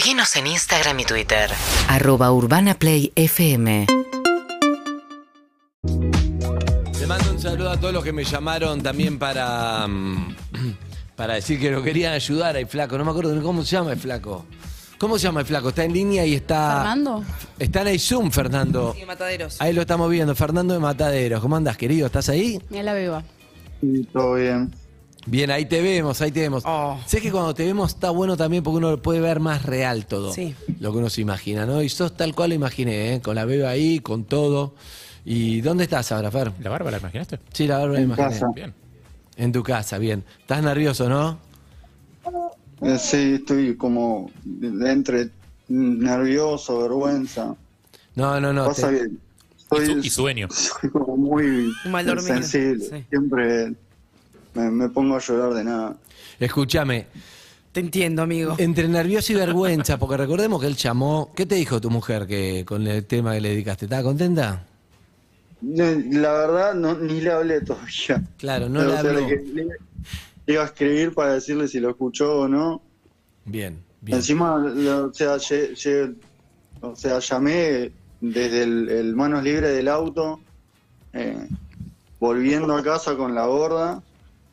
Seguinos en Instagram y Twitter. Arroba Urbana Play FM. Le mando un saludo a todos los que me llamaron también para, mm, para decir que lo querían ayudar al flaco. No me acuerdo ni cómo se llama el flaco. ¿Cómo se llama el flaco? Está en línea y está. ¿Fernando? Está en el Zoom, Fernando. Sí, Mataderos. Ahí lo estamos viendo. Fernando de Mataderos. ¿Cómo andas, querido? ¿Estás ahí? Mira la beba. Sí, todo bien. Bien, ahí te vemos, ahí te vemos. Oh. Sé que cuando te vemos está bueno también porque uno puede ver más real todo. Sí. Lo que uno se imagina, ¿no? Y sos tal cual lo imaginé, ¿eh? Con la beba ahí, con todo. ¿Y dónde estás ahora, Fer? ¿La barba la imaginaste? Sí, la barba la imaginé. casa. Bien. En tu casa, bien. ¿Estás nervioso, no? Eh, sí, estoy como entre nervioso, vergüenza. No, no, no. Pasa te- bien. Y, Soy, su- y sueño. soy como muy mal dormido. sensible. Sí. Siempre me, me pongo a llorar de nada. Escúchame, Te entiendo, amigo. entre nervioso y vergüenza, porque recordemos que él llamó. ¿Qué te dijo tu mujer que con el tema que le dedicaste? ¿Estaba contenta? La verdad, no, ni le hablé todavía. Claro, no O le le- le iba a escribir para decirle si lo escuchó o no. Bien, bien. Encima, lo- o, sea, lle- lle- o sea, llamé desde el, el manos libres del auto, eh, volviendo a casa con la gorda,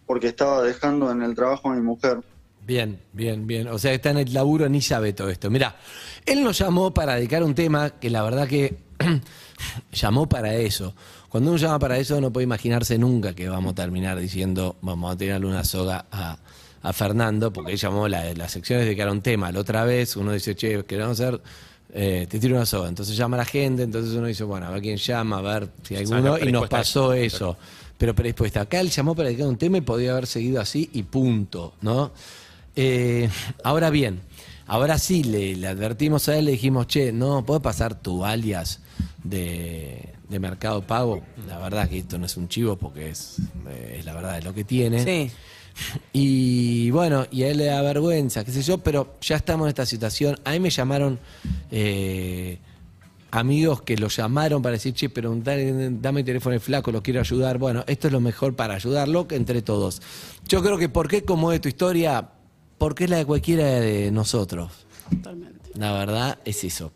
porque estaba dejando en el trabajo a mi mujer. Bien, bien, bien. O sea, está en el laburo, ni sabe todo esto. Mira, él nos llamó para dedicar un tema que la verdad que llamó para eso. Cuando uno llama para eso no puede imaginarse nunca que vamos a terminar diciendo vamos a tirarle una soga a, a Fernando, porque él llamó la, la sección de dedicar un tema. La otra vez uno dice, che, queremos hacer, eh, te tiro una soga. Entonces llama a la gente, entonces uno dice, bueno, a ver quién llama, a ver si hay alguno, y nos pasó eso. Pero predispuesta. Acá él llamó para dedicar un tema y podía haber seguido así y punto, ¿no? Eh, ahora bien, ahora sí le, le advertimos a él, le dijimos, che, no, ¿puede pasar tu alias de, de Mercado Pago? La verdad que esto no es un chivo porque es, es la verdad, es lo que tiene. Sí. Y bueno, y a él le da vergüenza, qué sé yo, pero ya estamos en esta situación. A mí me llamaron eh, amigos que lo llamaron para decir, che, pero dale- dame el teléfono el flaco, lo quiero ayudar. Bueno, esto es lo mejor para ayudarlo que entre todos. Yo creo que por qué como es tu historia, porque es la de cualquiera de nosotros. Totalmente. La verdad es eso.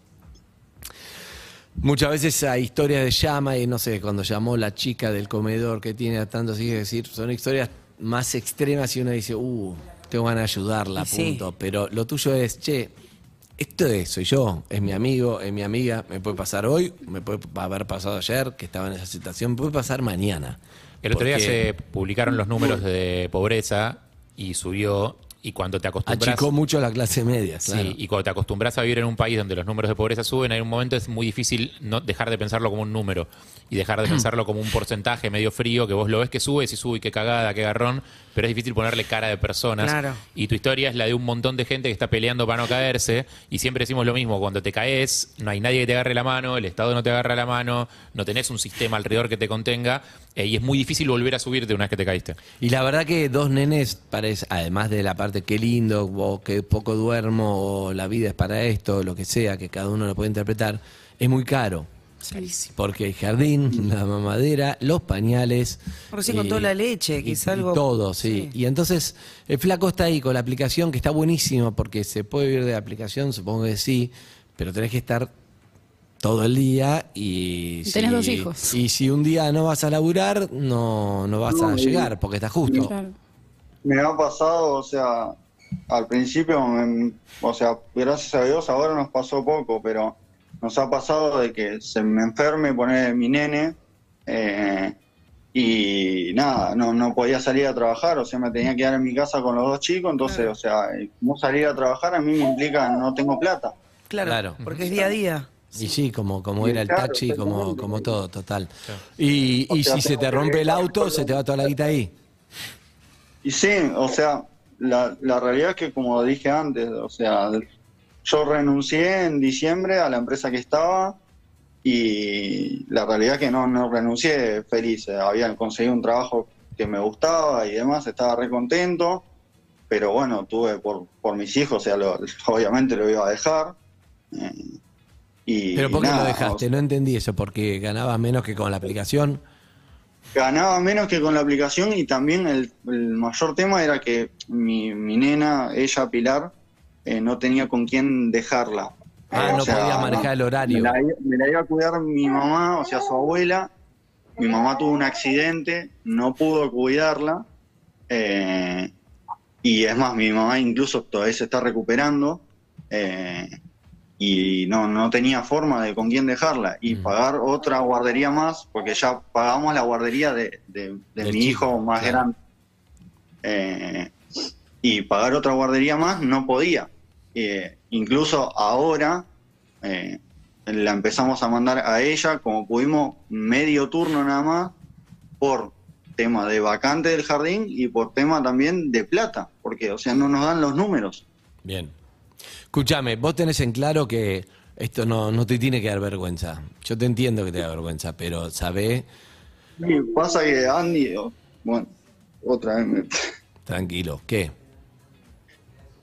Muchas veces hay historias de llama y no sé, cuando llamó la chica del comedor que tiene a tantos hijos, decir, son historias más extremas y uno dice, uh, tengo ganas de ayudarla, sí. punto. Pero lo tuyo es, che, esto es, soy yo, es mi amigo, es mi amiga, me puede pasar hoy, me puede haber pasado ayer, que estaba en esa situación, puede pasar mañana. El otro día Porque se publicaron los números de pobreza y subió. Y cuando te acostumbras. achicó mucho la clase media, claro. Sí, y cuando te acostumbras a vivir en un país donde los números de pobreza suben, hay un momento es muy difícil no dejar de pensarlo como un número y dejar de pensarlo como un porcentaje medio frío que vos lo ves que sube, si sube, qué cagada, qué garrón, pero es difícil ponerle cara de personas. Claro. Y tu historia es la de un montón de gente que está peleando para no caerse y siempre decimos lo mismo, cuando te caes no hay nadie que te agarre la mano, el Estado no te agarra la mano, no tenés un sistema alrededor que te contenga eh, y es muy difícil volver a subirte una vez que te caíste. Y la verdad que dos nenes, parece, además de la parte qué lindo, o que poco duermo, o la vida es para esto, lo que sea, que cada uno lo puede interpretar, es muy caro. Porque el jardín, la mamadera, los pañales. Recién con toda la leche, que y- es y algo- todo, sí. sí. Y entonces el flaco está ahí con la aplicación, que está buenísima, porque se puede vivir de la aplicación, supongo que sí, pero tenés que estar todo el día y... Tenés dos hijos. Y si un día no vas a laburar, no, no vas a No, llegar, porque está justo. Claro. Me ha pasado, o sea, al principio, me- o sea, gracias a Dios ahora nos pasó poco, pero nos ha pasado de que se me enferme, poner mi nene, eh, y nada, no, no podía salir a trabajar, o sea, me tenía que quedar en mi casa con los dos chicos, entonces, o sea, no salir a trabajar a mí me implica no tengo plata. Claro, Claro. porque es día a día. Y sí, como, como era el Claro, taxi, como, como todo, total. Y, y sea, si se te rompe el auto, se te va toda la guita ahí. Y sí, o sea, la, la realidad es que como dije antes, o sea, yo renuncié en diciembre a la empresa que estaba y la realidad es que no, no renuncié feliz, había conseguido un trabajo que me gustaba y demás, estaba re contento, pero bueno, tuve por, por mis hijos, o sea, lo- obviamente lo iba a dejar. eh, y Pero ¿por qué nada, lo dejaste? No entendí eso, porque ganabas menos que con la aplicación. ganaba menos que con la aplicación y también el, el mayor tema era que mi, mi nena, ella Pilar, eh, no tenía con quién dejarla. Ah, Eh, no podía manejar el horario. Me la, me la iba a cuidar mi mamá, o sea, su abuela. Mi mamá tuvo un accidente, no pudo cuidarla. eh, y es más, mi mamá incluso todavía se está recuperando. eh, y no, no tenía forma de con quién dejarla. Y Mm. pagar otra guardería más, porque ya pagamos la guardería de, de- mi chico, hijo más claro. grande. Eh, y pagar otra guardería más no podía. Eh, incluso ahora eh, la empezamos a mandar a ella, como pudimos, medio turno nada más, por tema de vacante del jardín y por tema también de plata, porque, o sea, no nos dan los números. Bien. Escúchame, vos tenés en claro que esto no, no te tiene que dar vergüenza. Yo te entiendo que te da vergüenza, pero sabé, Y pasa que Andy, oh, bueno, otra vez me... tranquilo, ¿qué?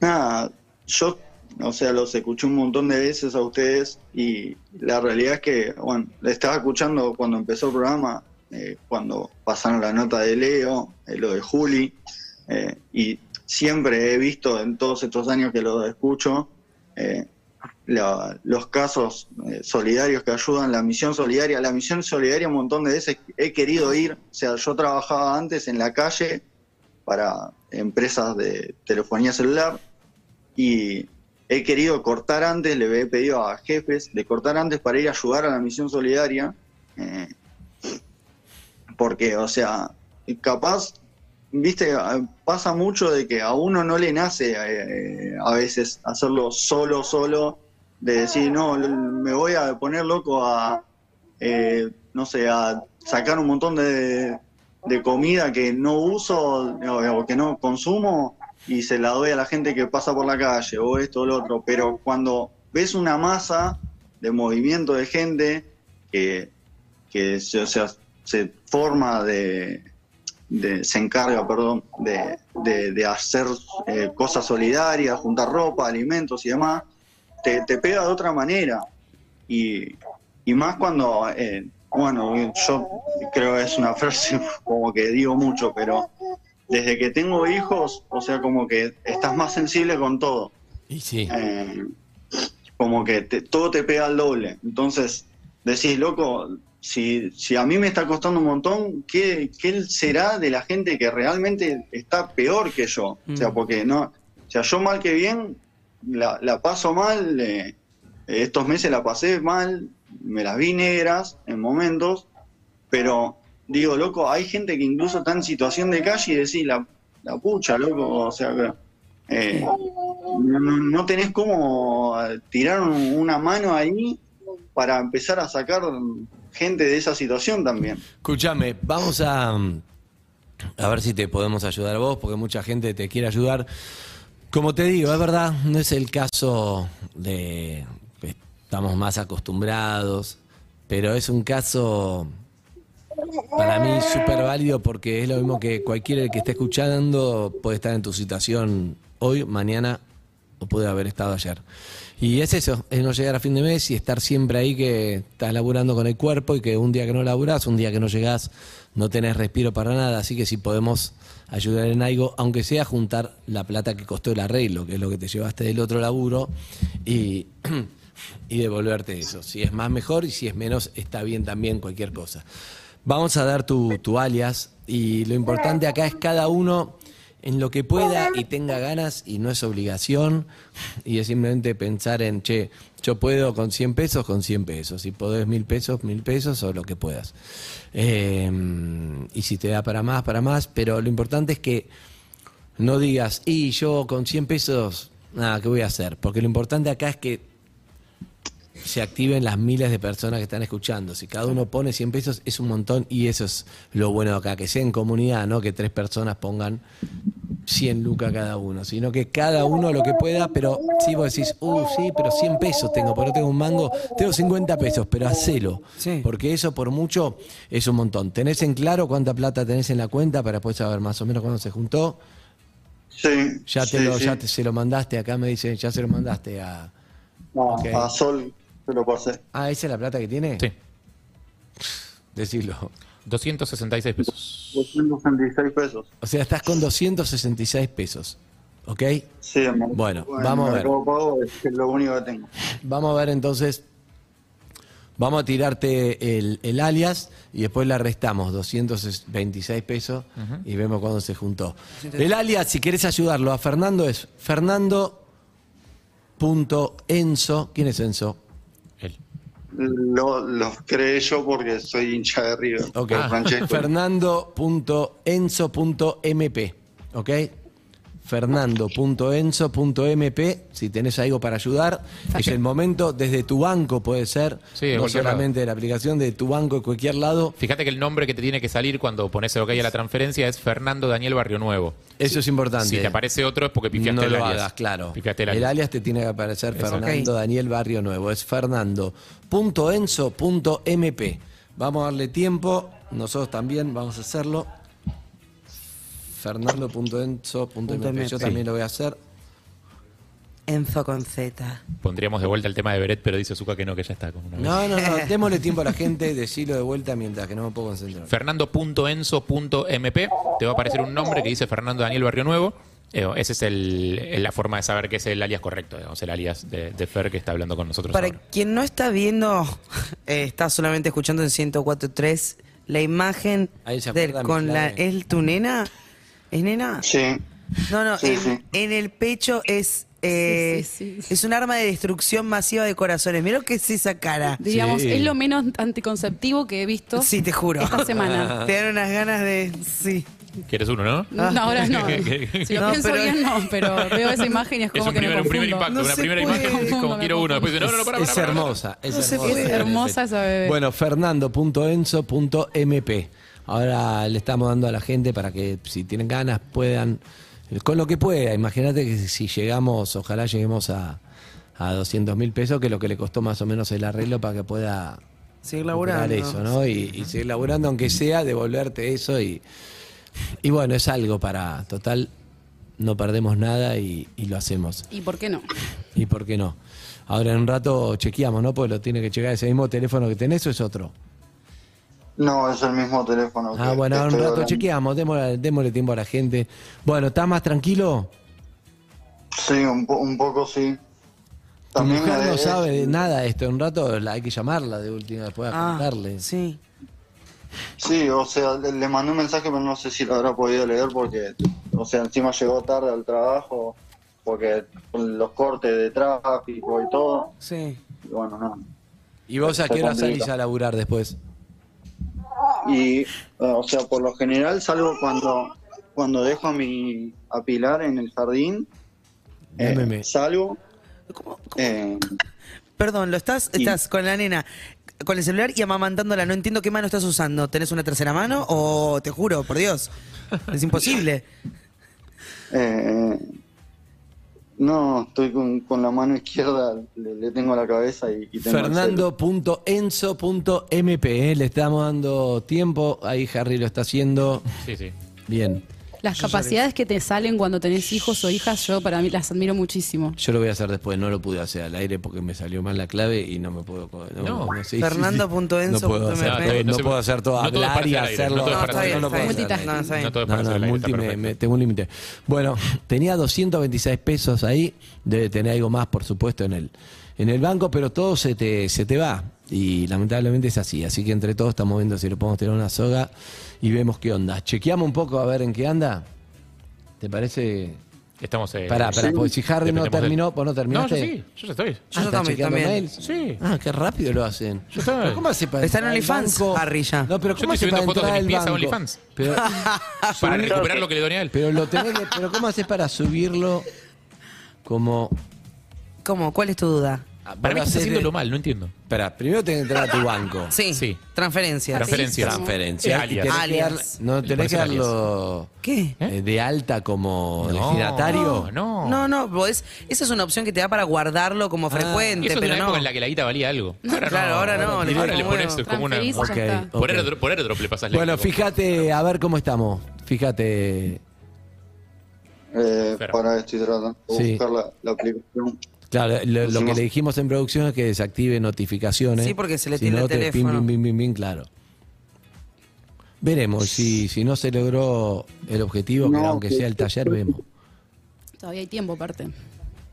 Nada, yo, o sea, los escuché un montón de veces a ustedes y la realidad es que, bueno, le estaba escuchando cuando empezó el programa, eh, cuando pasaron la nota de Leo, eh, lo de Juli, eh, y siempre he visto en todos estos años que lo escucho, eh, los casos eh, solidarios que ayudan, la misión solidaria, la misión solidaria un montón de veces he querido ir, o sea, yo trabajaba antes en la calle para empresas de telefonía celular y he querido cortar antes, le he pedido a jefes de cortar antes para ir a ayudar a la misión solidaria, eh, porque, o sea, capaz, viste, pasa mucho de que a uno no le nace eh, a veces hacerlo solo, solo, de decir, no, me voy a poner loco a, eh, no sé, a sacar un montón de, de comida que no uso o que no consumo y se la doy a la gente que pasa por la calle o esto o lo otro, pero cuando ves una masa de movimiento de gente que, que se, o sea, se forma de, de- se encarga, perdón, de, de- de hacer eh, cosas solidarias, juntar ropa, alimentos y demás, te, te pega de otra manera. Y, y más cuando, eh, bueno, yo creo que es una frase como que digo mucho, pero desde que tengo hijos, o sea, como que estás más sensible con todo. Y sí, Eh, como que te- todo te pega al doble. Entonces, decís, loco, si, si a mí me está costando un montón, ¿qué, ¿qué será de la gente que realmente está peor que yo? O sea, Mm. porque no, o sea, yo mal que bien la, la paso mal, eh, estos meses la pasé mal, me las vi negras en momentos, pero digo, loco, hay gente que incluso está en situación de calle y decís, la, la pucha, loco, o sea, que, eh, no, no- tenés cómo tirar un- una mano ahí para empezar a sacar gente de esa situación también. escúchame, vamos a, a ver si te podemos ayudar a vos, porque mucha gente te quiere ayudar. Como te digo, es verdad, no es el caso de estamos más acostumbrados, pero es un caso para mí súper válido porque es lo mismo que cualquiera que esté escuchando puede estar en tu situación hoy, mañana o puede haber estado ayer. Y es eso, es no llegar a fin de mes y estar siempre ahí que estás laburando con el cuerpo y que un día que no laburás, un día que no llegás, no tenés respiro para nada. Así que si podemos ayudar en algo, aunque sea juntar la plata que costó el arreglo, que es lo que te llevaste del otro laburo, y, y devolverte eso. Si es más, mejor, y si es menos, está bien también cualquier cosa. Vamos a dar tu, tu alias y lo importante acá es cada uno en lo que pueda y tenga ganas y no es obligación y es simplemente pensar en, che, yo puedo con 100 pesos, con 100 pesos, si podés mil pesos, mil pesos o lo que puedas. Eh, y si te da para más, para más, pero lo importante es que no digas, y yo con 100 pesos, nada, ¿qué voy a hacer? Porque lo importante acá es que se activen las miles de personas que están escuchando. Si cada uno pone 100 pesos es un montón y eso es lo bueno acá, que sea en comunidad, no que tres personas pongan 100 lucas cada uno, sino que cada uno lo que pueda, pero si vos decís, uh, sí, pero 100 pesos tengo, pero no tengo un mango, tengo 50 pesos, pero hacelo, Sí. porque eso por mucho es un montón. ¿Tenés en claro cuánta plata tenés en la cuenta para después saber más o menos cuándo se juntó? Sí. Ya te sí, lo, sí. ya te- se lo mandaste, acá me dicen, ya se lo mandaste a... No, Ok. A Sol se lo pasé. Ah, ¿esa es la plata que tiene? Sí, Decirlo. 266 pesos. 266 pesos. O sea, estás con 266 pesos. ¿Ok? Sí, Mer- Bueno, en vamos a ver. Mercado Pago es lo único que tengo. Vamos a ver entonces. Vamos a tirarte el, el alias y después le restamos 226 pesos y vemos cuándo se juntó. El alias, si querés ayudarlo a Fernando, es fernando.enzo. ¿Quién es Enzo? Lo, los creé yo porque soy hincha de River. Ok. por Francesco. Fernando.enzo.mp. ¿Ok? Fernando.enzo.mp. Si tenés algo para ayudar, es el momento. Desde tu banco puede ser. Sí, de no cualquier solamente de la aplicación, de tu banco, de cualquier lado. Fíjate que el nombre que te tiene que salir cuando pones el OK a la transferencia es Fernando Daniel Barrio Nuevo. Eso es importante. Si te aparece otro es porque pifiaste no el lo alias. hagas, claro. Pifiaste el el, alias. te tiene que aparecer Exacto. Fernando. Daniel Barrio Nuevo. Es fernando.enzo.mp. Vamos a darle tiempo. Nosotros también vamos a hacerlo. Fernando.enzo.mp. Yo Sí. también lo voy a hacer. Enzo con Z. Pondríamos de vuelta el tema de Beret, pero dice Zuka que no, que ya está con una vez. No, no, no. Démosle tiempo a la gente. Decirlo de vuelta mientras que no me puedo concentrar. Fernando.enzo.mp te va a aparecer un nombre que dice Fernando Daniel Barrio Nuevo. Eh, esa es el- la forma de saber que es el alias correcto, digamos, el alias de, de Fer que está hablando con nosotros. Para ahora. quien no está viendo, eh, está solamente escuchando en 104.3 la imagen del- con la... ¿Es tu nena? ¿Es nena? Sí. No, no, Sí, en, sí. en el pecho es... eh, Sí, sí, sí. Es un arma de destrucción masiva de corazones. Mira lo que es esa cara. Digamos, Sí. es lo menos anticonceptivo que he visto Sí, te juro. esta semana. Te dan unas ganas de... Sí. ¿Quieres uno, no? No, ahora no. Si lo No, pienso pero- bien, no, pero veo esa imagen y es Es como un que primer, me un primer impacto, No una primera puede. imagen, es como quiero uno, después dice, no, no, no, para, es hermosa. Es hermosa. puede. Es hermosa esa bebé. Bueno, fernando.enzo.mp. Ahora le estamos dando a la gente para que si tienen ganas puedan, con lo que pueda. Imagínate que si llegamos, ojalá lleguemos a, a 200 mil pesos, que es lo que le costó más o menos el arreglo para que pueda Seguir laburando. eso, ¿no? Y, y seguir laburando, aunque sea devolverte eso. Y, y bueno, es algo para, total, no perdemos nada y, y lo hacemos. ¿Y por qué no? ¿Y por qué no? Ahora en un rato chequeamos, ¿no? Porque lo tiene que checar ese mismo teléfono que tenés o es otro. No, es el mismo teléfono. Ah, que- bueno, que ahora un rato hablando. chequeamos, démosle, démosle tiempo a la gente. Bueno, ¿estás más tranquilo? Sí, un, po- un poco sí. Tu mujer no es- sabe de nada de esto. Un rato la hay que llamarla de última, después a Ah, contarle. sí. Sí, o sea, le, le mandé un mensaje, pero no sé si lo habrá podido leer porque, o sea, encima llegó tarde al trabajo, porque con los cortes de tráfico y todo. Sí. Y bueno, no. ¿Y vos a qué hora complica. salís a laburar después? Y, eh, o sea, por lo general salgo cuando, cuando dejo a mi a Pilar en el jardín. eh, salgo. ¿Cómo- cómo? eh, Perdón, lo estás, Y- estás con la nena, con el celular y amamantándola. No entiendo qué mano estás usando. ¿Tenés una tercera mano o te juro, por Dios? Es imposible. eh, no, estoy con, con la mano izquierda, le, le tengo la cabeza y, y tengo el celu. Fernando.enzo.mp. ¿eh? Le estamos dando tiempo. Ahí Harry lo está haciendo. Sí, sí. Bien. Las capacidades que te salen cuando tenés hijos o hijas, yo para mí las admiro muchísimo. Yo lo voy a hacer después. No lo pude hacer al aire porque me salió mal la clave y no me puedo. No, No. sí, sí, sí. Fernando.enzo.mp. No puedo hacer, No, no no se- puedo hacer todo. no hablar y hacerlo. no. No. No No, no, tengo un límite. Bueno, tenía 226 pesos ahí, debe tener algo más, por supuesto, en el, en el banco, pero todo se te, se te va. Y lamentablemente es así. Así que entre todos estamos viendo si le podemos tener una soga y vemos qué onda. Chequeamos un poco a ver en qué anda. ¿Te parece? Estamos. Eh, Pará, pará, sí. porque si Harry no de- terminó, ¿vos no No, terminaste? yo sí, yo ya estoy. Yo Ah, ¿está también, chequeando también. mails? Sí. Ah, qué rápido lo hacen. Yo estoy. Pero ¿Cómo hace para Está en OnlyFans? Harry, ya. No, pero Yo ¿cómo estoy hace para subiendo fotos de entrar mi al pieza a banco? OnlyFans. Pero, Para recuperar lo que le doné a él. pero lo tenés que, pero ¿cómo haces para subirlo como ¿Cómo? ¿Cuál es tu duda? Ah, Para mí estás de- haciéndolo mal, no entiendo. Espera, primero tenés que entrar a tu banco. Sí. Sí. Transferencias. Transferencia. Transferencia. Eh, alias. Tenés que Alias. dar- no tenés que darlo ¿Qué? eh, de alta como No, destinatario. No, No, no, vos- esa es una opción que te da para guardarlo como frecuente, Eso es de pero una no. época en la que la guita valía algo. Ahora Claro, ahora no, Ahora, le le ponemos pones huevo. como una. Transferís y Ok, ya está. Por airdrop, por airdrop le pasas Bueno, lento. fíjate, a ver cómo estamos. Fíjate. Eh, Espera. para estoy tratando de Sí. buscar la, la aplicación. Claro, lo, lo que le dijimos en producción es que desactive notificaciones. Sí, porque se le Si tiene no, el te- teléfono. Pim, pim, pim, pim, pim, claro. Veremos, si, si no se logró el objetivo, que No, aunque que- sea el taller, vemos. Todavía hay tiempo aparte.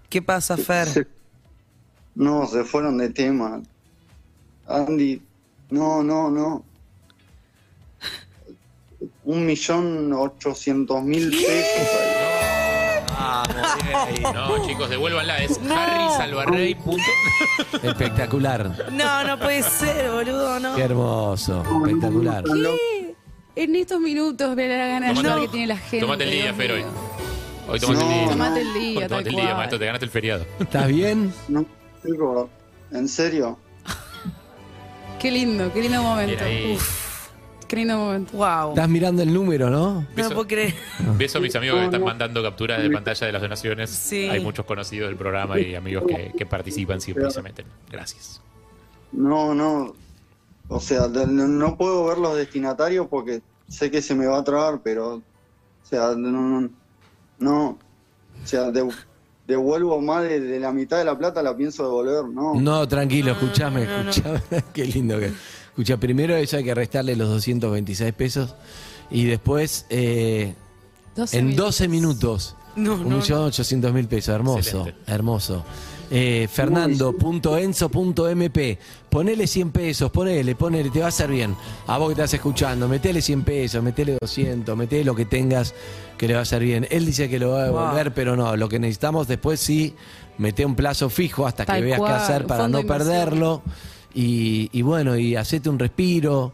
¿Qué pasa, Fer? Se- No, se fueron de tema. Andy, no, no, no. Un millón ochocientos mil pesos. No, chicos, devuélvanla. Es harrysalvarrey. Espectacular. No, no puede ser, boludo, no. Qué hermoso. Espectacular. ¿Qué? En estos minutos me da la gana de Tomate- saber que tiene la gente. Tomate el día, Dios Fer, hoy. mío. Hoy tomate el No. día. Tomate el día, Hoy tal tomate el día, cual. maestro. Te ganaste el feriado. ¿Estás bien? No, chico, en serio. Qué lindo, qué lindo momento. Bien ahí. Uf, qué lindo momento. Wow. Estás mirando el número, ¿no? No puedo creer. Beso a mis amigos que están mandando capturas de pantalla de las donaciones. Sí. Hay muchos conocidos del programa y amigos que, que participan siempre y se meten. Gracias. No, no. O sea, no, no puedo ver los destinatarios porque sé que se me va a trabar, pero. O sea, no. No. no. O sea, de- devuelvo más de, de la mitad de la plata, la pienso devolver, ¿no? No, tranquilo, escúchame, escúchame. Qué lindo que. Escucha, primero eso hay que restarle los 226 pesos y después eh, 12 en minutos. 12 minutos. No, un no. millón ochocientos mil pesos, hermoso, Excelente. hermoso. Eh, Fernando.enzo.mp, ponele 100 pesos, ponele, ponele, te va a hacer bien. A vos que estás escuchando, metele 100 pesos, metele 200, metele lo que tengas que le va a hacer bien. Él dice que lo va a Wow. devolver, pero no, lo que necesitamos después sí, mete un plazo fijo hasta Tal que veas cual, qué hacer para no de inversión. Y, y bueno, y hacete un respiro.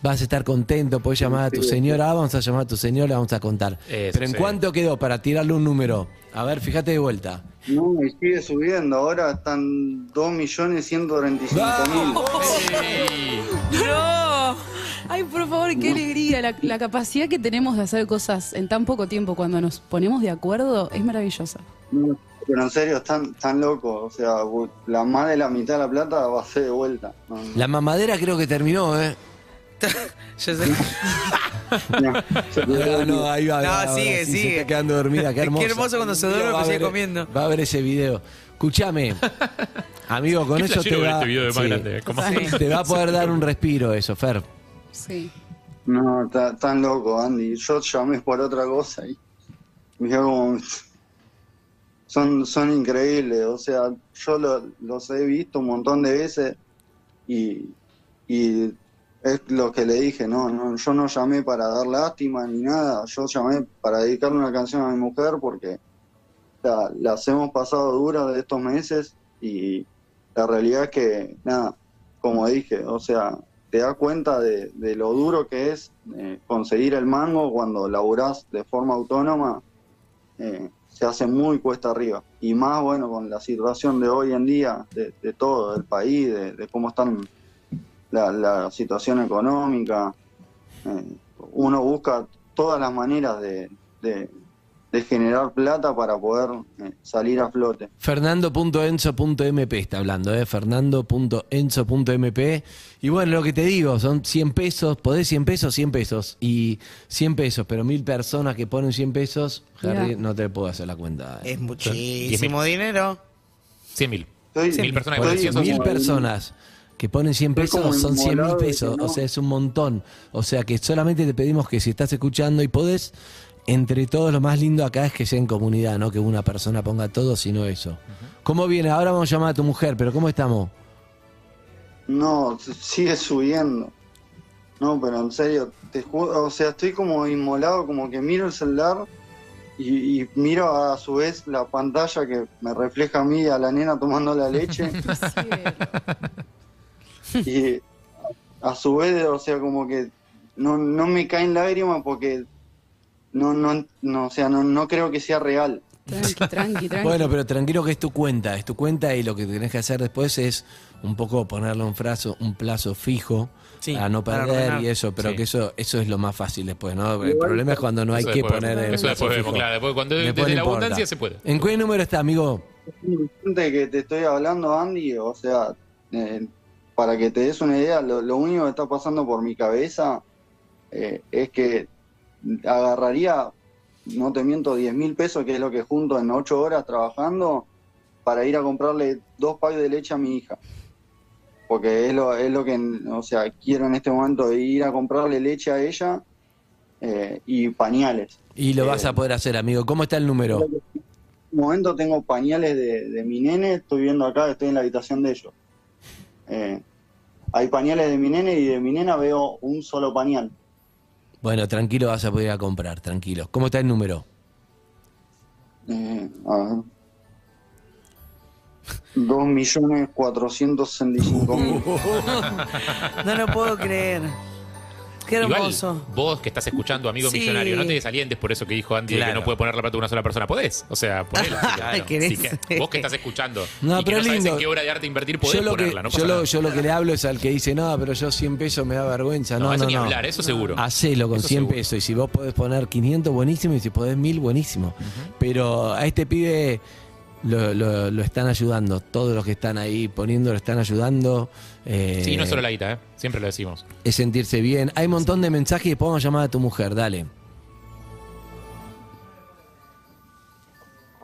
Vas a estar contento, podés llamar a tu señora, ah, vamos a llamar a tu señora, vamos a contar. Eso, Pero ¿en sí. cuánto quedó para tirarle un número? A ver, fíjate de vuelta. No, y sigue subiendo. Ahora están 2.135.000. ¡No! Ay, por favor, qué alegría. La, la capacidad que tenemos de hacer cosas en tan poco tiempo cuando nos ponemos de acuerdo es maravillosa. No, Pero en serio, están, están locos. O sea, la más de la mitad de la plata va a ser de vuelta. No, no. La mamadera creo que terminó, ¿eh? Yo sé. No, no, ahí va. No, sigue, sí, sigue. Se está quedando dormida, qué Qué hermoso. cuando se duerme, pero sigue comiendo. Va a ver ese video. Escúchame, amigo, con eso te va, este video de más grande, ¿cómo? te va a poder dar un respiro eso, Fer. Sí. No, está- tan loco, Andy. Yo llamé por otra cosa y mirá como son, son increíbles. O sea, yo lo- los he visto un montón de veces y, y es lo que le dije, no, no, yo no llamé para dar lástima ni nada. Yo llamé para dedicarle una canción a mi mujer porque la, las hemos pasado duras de estos meses y la realidad es que, nada, como dije, o sea, te das cuenta de, de lo duro que es eh, conseguir el mango cuando laburás de forma autónoma, eh, se hace muy cuesta arriba. Y más, bueno, con la situación de hoy en día, de, todo, del país, de, cómo están la, la situación económica, eh, uno busca todas las maneras de, de- de generar plata para poder eh, salir a flote. Fernando.enzo.mp está hablando, ¿eh? Fernando.enzo.mp. Y bueno, lo que te digo, son 100 pesos, podés 100 pesos, 100 pesos. Y 100 pesos, pero mil personas que ponen 100 pesos, Harry, no te puedo hacer la cuenta. Es muchísimo dinero. 100 mil. Mil personas que estoy eso, ponen 100 mil personas que ponen 100 Estoy pesos son 100 mil pesos. no. O sea, es un montón. O sea, que solamente te pedimos que si estás escuchando y podés, entre todos lo más lindo acá es que sea en comunidad, no que una persona ponga todo, sino eso. ¿Cómo viene? Ahora vamos a llamar a tu mujer, pero ¿cómo estamos? No, sigue subiendo. No, pero en serio, te juro, o sea, estoy como inmolado, como que miro el celular y, y miro a su vez la pantalla que me refleja a mí y a la nena tomando la leche y a su vez, o sea, como que no, no me caen lágrimas porque no, no, no, o sea, no, no creo que sea real. Tranqui, tranqui, tranqui. Bueno, pero tranquilo que es tu cuenta, es tu cuenta y lo que tenés que hacer después es un poco ponerle un plazo, un plazo fijo Sí, para no perder y eso, pero Sí. que eso eso es lo más fácil después, ¿no? El problema es cuando no hay Eso que después poner el Eso después vemos, fijo. claro. Después cuando- Después desde la importa. abundancia se puede. ¿En qué número está, amigo? de que te estoy hablando, Andy, o sea, eh, para que te des una idea, lo, lo único que está pasando por mi cabeza eh, es que agarraría, no te miento, 10 mil pesos, que es lo que junto en 8 horas trabajando, para ir a comprarle dos pagos de leche a mi hija. Porque es lo, es lo que, o sea, quiero en este momento ir a comprarle leche a ella eh, y pañales. Y lo Eh, vas a poder hacer, amigo. ¿Cómo está el número? momento tengo pañales de, de mi nene, estoy viendo acá, estoy en la habitación de ellos. Eh, hay pañales de mi nene y de mi nena veo un solo pañal. Bueno, tranquilo, vas a poder ir a comprar, tranquilo. ¿Cómo está el número? Eh, a ver. Dos millones cuatrocientos sesenta y cinco mil. No lo puedo creer. Qué Igual, hermoso. vos que estás escuchando, amigo Sí. millonario, no te desalientes por eso que dijo Andy de que Claro. no puede poner la plata de una sola persona. Podés. O sea, ponela. Querés. Sí que- vos que estás escuchando No, y que pero no sabes lindo. en qué obra de arte invertir, podés Yo lo, que, ponerla. No yo, lo, yo lo que le hablo es al que dice, no, pero yo 100 pesos me da vergüenza. No, No, no, eso no. ni hablar, eso seguro. Hacelo con Eso 100 seguro. pesos. Y si vos podés poner 500, buenísimo. Y si podés 1000, buenísimo. Pero a este pibe lo, lo- lo están ayudando. Todos los que están ahí poniendo lo están ayudando. Eh, Sí, no es solo la guita, ¿eh? Siempre lo decimos. Es sentirse bien. Hay un montón de mensajes y después vamos a llamar a tu mujer. Dale.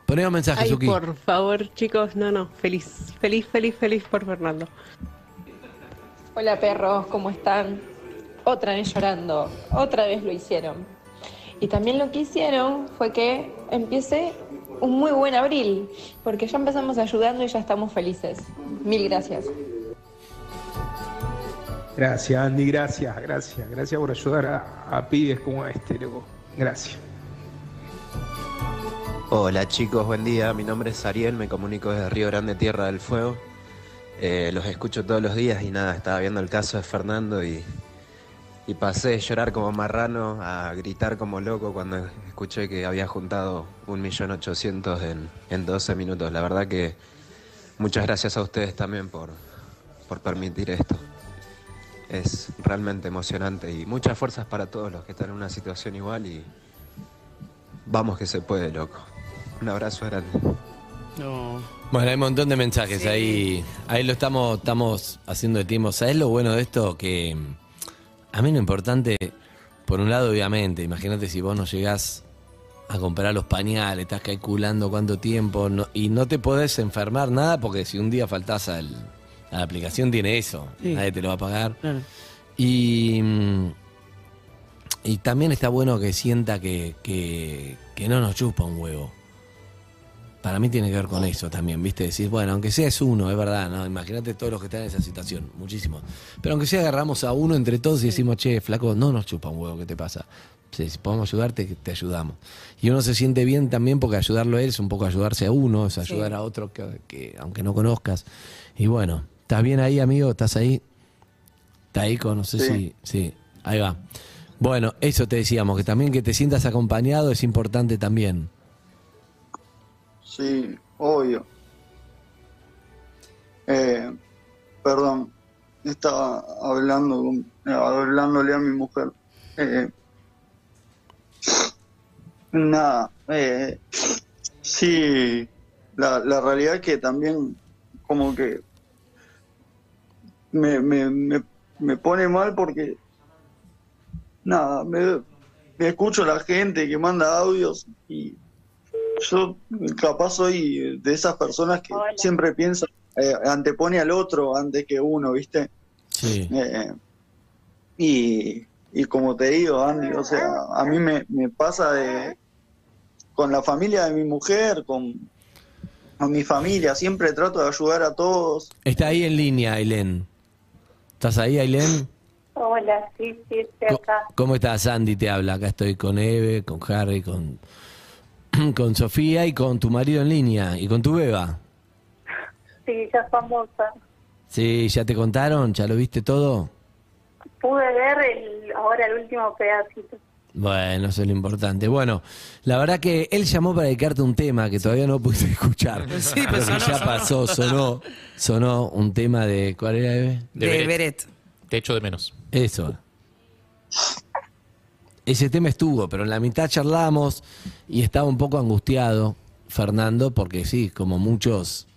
Ponemos mensajes, Ay, Suki. por favor, chicos, no, no, feliz, feliz, feliz, feliz por Fernando. Hola perros, ¿cómo están? Otra vez llorando, otra vez lo hicieron. Y también lo que hicieron fue que empiece un muy buen abril, porque ya empezamos ayudando y ya estamos felices. Mil gracias. Gracias, Andy, gracias, gracias. Gracias por ayudar a, a pibes como este, loco. Gracias. Hola chicos, buen día. Mi nombre es Ariel, me comunico desde Río Grande, Tierra del Fuego. Eh, los escucho todos los días y nada, estaba viendo el caso de Fernando y, y pasé de llorar como marrano a gritar como loco cuando escuché que había juntado un millón ochocientos en, en 12 minutos. La verdad que muchas gracias a ustedes también por, por permitir esto. Es realmente emocionante y muchas fuerzas para todos los que están en una situación igual y vamos que se puede, loco. Un abrazo grande. No. Bueno, hay un montón de mensajes ahí. Ahí lo estamos, estamos haciendo de tiempo. ¿Sabes lo bueno de esto? Que a mí lo importante, por un lado, obviamente, imagínate si vos no llegás a comprar los pañales, estás calculando cuánto tiempo no- y no te podés enfermar nada porque si un día faltás al, a la aplicación tiene eso, Sí. nadie te lo va a pagar. Claro. Y, y también está bueno que sienta que, que, que no nos chupa un huevo. Para mí tiene que ver con eso también, ¿viste? Decir, bueno, aunque sea es uno, es verdad, ¿no? Imagínate todos los que están en esa situación, muchísimos. Pero aunque sea agarramos a uno entre todos y decimos, che, flaco, no nos chupa un huevo, ¿qué te pasa? Si, si podemos ayudarte, te ayudamos. Y uno se siente bien también porque ayudarlo a él es un poco ayudarse a uno, es ayudar a otro que, que aunque no conozcas. Y bueno, ¿estás bien ahí, amigo? ¿Estás ahí? ¿Está ahí con, no sé Sí. si... Sí, ahí va. Bueno, eso te decíamos, que también que te sientas acompañado es importante también. Sí, obvio. Eh, perdón, estaba hablando con, eh, hablándole a mi mujer. Eh, nada, eh, sí, la, la realidad es que también como que me, me, me, me pone mal porque nada, me, me escucho a la gente que manda audios y yo capaz soy de esas personas que siempre piensa, eh, antepone al otro antes que uno, ¿viste? Sí. Eh, y, y como te digo, Andy, o sea, a mí me, me pasa de con la familia de mi mujer, con, con mi familia, siempre trato de ayudar a todos. Está ahí en línea, Ailén. ¿Estás ahí, Ailén? Hola, sí, sí, estoy acá. ¿Cómo estás, Andy? Te habla. Acá estoy con Eve, con Harry, con, con Sofía y con tu marido en línea. ¿Y con tu beba? Sí, ya famosa. Sí, ¿ya te contaron? ¿Ya lo viste todo? Pude ver el, ahora el último pedacito. Bueno, eso es lo importante. Bueno, la verdad que él llamó para dedicarte un tema que todavía no pudiste escuchar. Sí, pero sonó, ya sonó. pasó, sonó, sonó un tema de... ¿Cuál era, Eve? De De Beret. Beret. Te echo de menos. Eso. Ese tema estuvo, pero en la mitad charlamos y estaba un poco angustiado Fernando, porque sí, como muchos,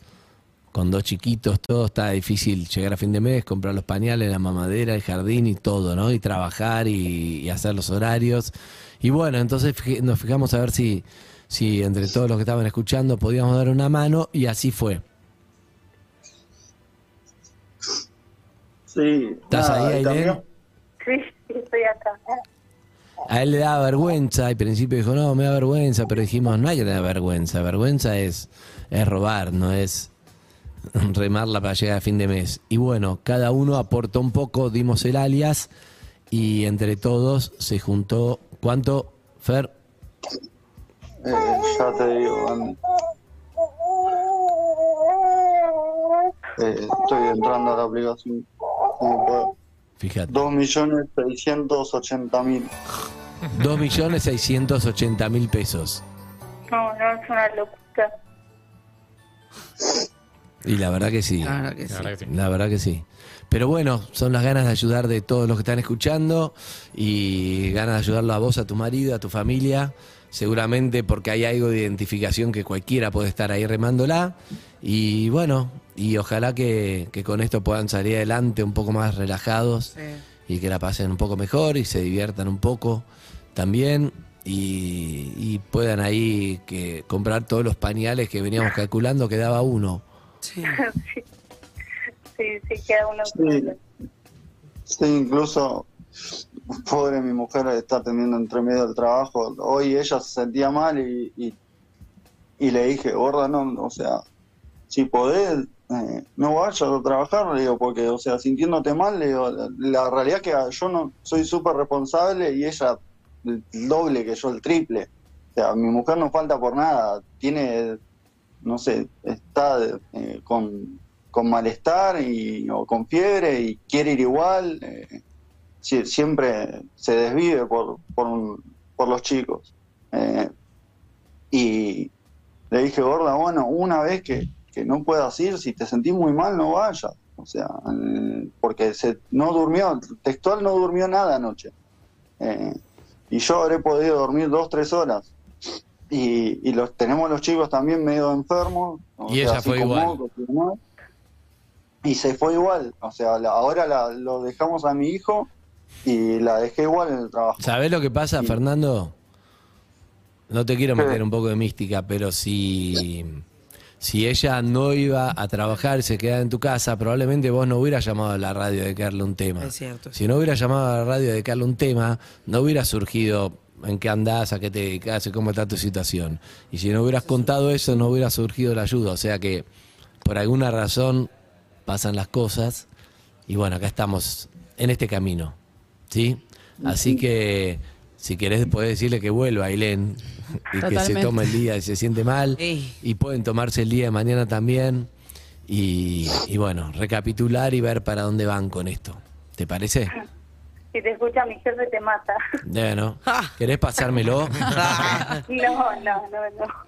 con dos chiquitos, todo está difícil llegar a fin de mes, comprar los pañales, la mamadera, el jardín y todo, ¿no? Y trabajar y, y hacer los horarios. Y bueno, entonces fij- nos fijamos a ver si, si entre todos los que estaban escuchando podíamos dar una mano y así fue. Sí, ¿Estás nada, ahí, Ailén? sí, estoy acá. A él le daba vergüenza, al principio dijo, no, me da vergüenza, pero dijimos, no hay que tener vergüenza, vergüenza es, es robar, no es remarla para llegar a fin de mes. Y bueno, cada uno aportó un poco, dimos el alias y entre todos se juntó, ¿cuánto, Fer? Eh, ya te digo. Eh, estoy entrando a la aplicación. como puedo. Fíjate. 2.680.000. 2.680.000 pesos. No, no, es una locura. Y la verdad que sí. Claro que sí. La verdad que sí. La verdad que sí. Pero bueno, son las ganas de ayudar de todos los que están escuchando y ganas de ayudarlo a vos, a tu marido, a tu familia. Seguramente porque hay algo de identificación que cualquiera puede estar ahí remándola. Y bueno, y ojalá que, que con esto puedan salir adelante un poco más relajados y que la pasen un poco mejor y se diviertan un poco también. Y, y puedan ahí que comprar todos los pañales que veníamos calculando, quedaba uno. Sí. sí. sí, sí, queda uno Sí. Sí, incluso, pobre mi mujer está teniendo entre medio del trabajo. Hoy ella se sentía mal y, y, le dije, gorda, no, o sea, si podés, eh, no vayas a trabajar, le digo, porque, o sea, sintiéndote mal, le digo, la, realidad es que yo no soy súper responsable y ella el doble que yo, el triple. O sea, mi mujer no falta por nada, tiene, no sé, está eh, con, con malestar y, o con fiebre y quiere ir igual. eh, siempre se desvive por, por, por los chicos. Eh, y le dije, gorda, bueno, una vez que, que no puedas ir, si te sentís muy mal, no vayas. O sea, porque se, no durmió, textual no durmió nada anoche. Eh, y yo habré podido dormir dos, tres horas. Y, y los tenemos los chicos también medio enfermos. o Y sea, ella así fue igual. mocos y se fue igual. O sea, la- ahora la- lo dejamos a mi hijo y la dejé igual en el trabajo. ¿Sabés lo que pasa, Fernando? No te quiero meter un poco de mística, pero si, si ella no iba a trabajar y se quedaba en tu casa, probablemente vos no hubieras llamado a la radio de dedicarle un tema. Es cierto. Si no hubieras llamado a la radio de dedicarle un tema, no hubiera surgido en qué andás, a qué te dedicás y cómo está tu situación. Y si no hubieras contado eso, no hubiera surgido la ayuda. O sea que por alguna razón pasan las cosas y bueno, acá estamos en este camino. ¿Sí? Así que si querés podés decirle que vuelva, Ailén, y que se tome el día y se siente mal. Ey. Y pueden tomarse el día de mañana también. Y, y bueno, recapitular y ver para dónde van con esto. ¿Te parece? Si te escucha mi jefe te mata. Bueno, ¿querés pasármelo? No, no, no, no.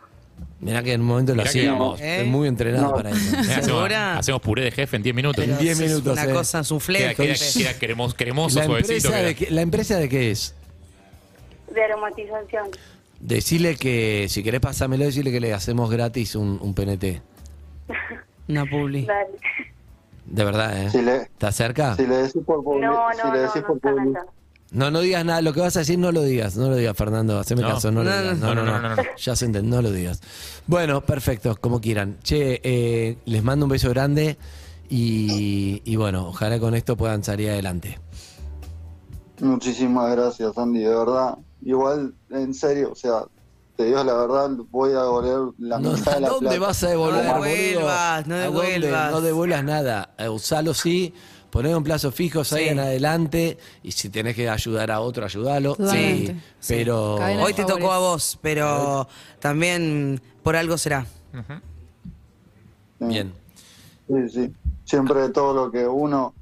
Mirá que en un momento lo Mirá que- hacíamos. ¿Eh? Estoy muy entrenado para eso. Mirá, hacemos, ¿Segura? hacemos puré de jefe en 10 minutos. En 10 Es minutos. Una eh. cosa. Queda, queda, jefe. queda cremos- cremoso, ¿La suavecito. empresa, queda. de qué, ¿La empresa de qué es? De aromatización. Decirle que, si querés pasármelo, decirle que le hacemos gratis un, un PNT. Una publi. Dale. De verdad, ¿eh? Si le, ¿Estás cerca? si le decís por publi- No, si no, le no, decís no por está publi- acá. No, no digas nada. Lo que vas a decir, no lo digas. No lo digas, Fernando. Haceme No. caso, no, lo No, digas. no, no, no, no, no. Ya se entendió, no lo digas. Bueno, perfecto, como quieran. Che, eh, les mando un beso grande y, y bueno, ojalá con esto puedan salir adelante. Muchísimas gracias, Andy, de verdad. Igual, en serio, o sea, te digo la verdad, voy a devolver la No, mitad ¿A de la dónde plata. vas a devolver? No boludo? devuelvas, no ¿A dónde? devuelvas. No devuelvas nada. Usalo sí, poner un plazo fijo, salgan adelante y si tenés que ayudar a otro, ayudalo. Sí, pero... Hoy te tocó a vos, pero también por algo será. Bien. Sí, sí. Siempre todo lo que uno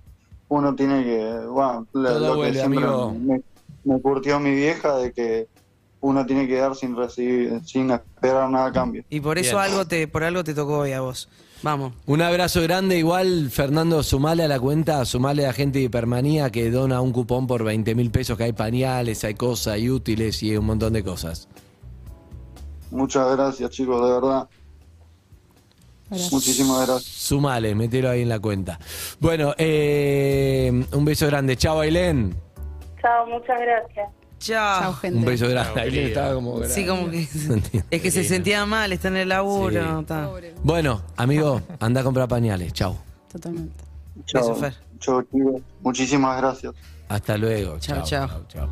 uno tiene que, bueno, lo, Todo lo que vuelve, siempre amigo. me, me curtió mi vieja de que uno tiene que dar sin recibir, sin esperar nada a cambio. Y por eso Bien. algo te, por algo te tocó hoy a vos. Vamos. Un abrazo grande, igual Fernando, sumale a la cuenta, sumale a gente de Hipermanía que dona un cupón por 20 mil pesos, que hay pañales, hay cosas, hay útiles y un montón de cosas. Muchas gracias, chicos, de verdad. Gracias. Muchísimas gracias. Sumale, metelo ahí en la cuenta. Bueno, eh, un beso grande. Chao, Ailén. Chao, muchas gracias. Chao. Chao, gente. Un beso grande. Chao, estaba como Sí, grande. como que. Es que se sentía mal, está en el laburo. Sí. está. Bueno, amigo, anda a comprar pañales. Chao. Totalmente. Chao. Chicos. Muchísimas gracias. Hasta luego. Chao, chao. chao.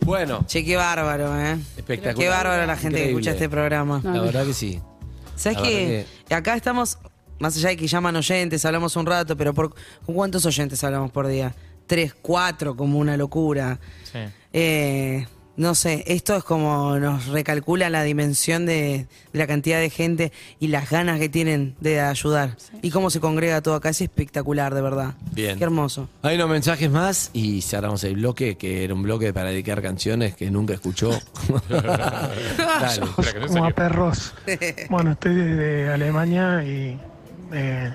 Bueno, Che, qué bárbaro, ¿eh? espectacular. Qué bárbaro la gente que escucha este programa. La verdad que sí. ¿Sabes qué? Acá estamos, más allá de que llaman oyentes, hablamos un rato, pero por ¿con cuántos oyentes hablamos por día? Tres, cuatro, como una locura. Sí. Eh, no sé, esto es como nos recalcula la dimensión de, de la cantidad de gente y las ganas que tienen de ayudar. Y cómo se congrega todo acá, es espectacular, de verdad. Bien. Qué hermoso. Hay unos mensajes más y cerramos el bloque, que era un bloque para dedicar canciones que nunca escuchó. Dale. Como a perros. Bueno, estoy de Alemania y eh,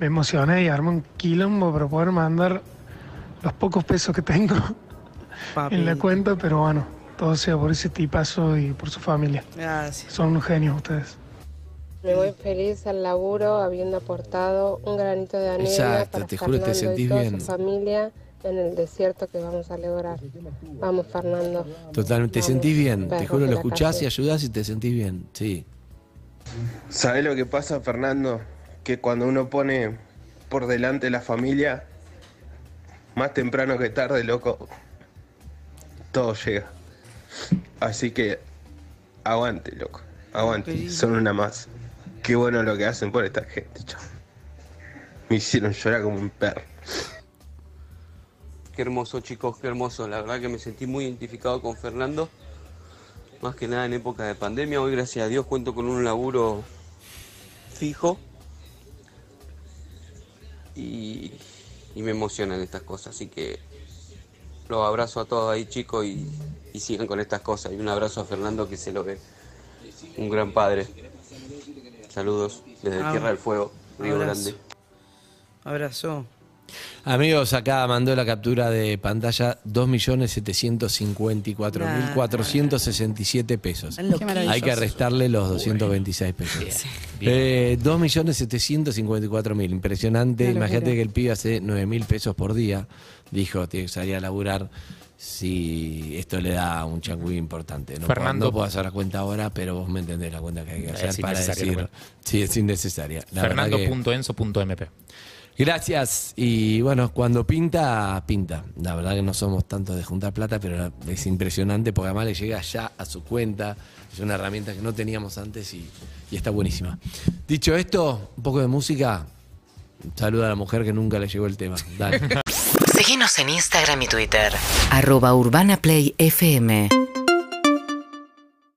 me emocioné y armé un quilombo para poder mandar los pocos pesos que tengo en la cuenta, pero bueno, todo sea por ese tipazo y por su familia. Gracias. Son unos genios ustedes. Me voy feliz al laburo habiendo aportado un granito de arena Exacto, para te juro, te Fernando sentís y toda bien. su familia en el desierto que vamos a lograr. Vamos, Fernando. Totalmente, te sentís bien. Te juro, lo escuchás y ayudás y te sentís bien. Sí. ¿Sabes lo que pasa, Fernando? Que cuando uno pone por delante la familia, más temprano que tarde, loco, todo llega. Así que aguante, loco. Aguante. Son una más. Qué bueno lo que hacen por esta gente, chao. Me hicieron llorar como un perro. Qué hermoso, chicos, qué hermoso. La verdad que me sentí muy identificado con Fernando. Más que nada en época de pandemia. Hoy, gracias a Dios, cuento con un laburo fijo. Y, y me emocionan estas cosas. Así que los abrazo a todos ahí, chicos, y, y sigan con estas cosas. Y un abrazo a Fernando que se lo ve. Un gran padre. Saludos desde Ah, Tierra del Fuego, Río abrazo. Grande. Abrazo. Amigos, acá mandó la captura de pantalla 2.754.467 pesos. Hay que restarle los 226 pesos. Eh, 2.754.000, impresionante. Imagínate que el pibe hace 9.000 pesos por día. Dijo, tiene que salir a laburar. Si esto le da un changüí importante. No, Fernando- puedo, no puedo hacer la cuenta ahora, pero vos me entendés la cuenta que hay que Es hacer para innecesaria decir. la cuenta. Sí, es innecesaria. Fernando.enzo.mp. Gracias. Y bueno, cuando pinta, pinta. La verdad que no somos tanto de juntar plata, pero es impresionante porque además le llega ya a su cuenta. Es una herramienta que no teníamos antes y, y está buenísima. Dicho esto, un poco de música. Saluda a la mujer que nunca le llegó el tema. Dale. Seguinos en Instagram y Twitter. Arroba Urbana Play FM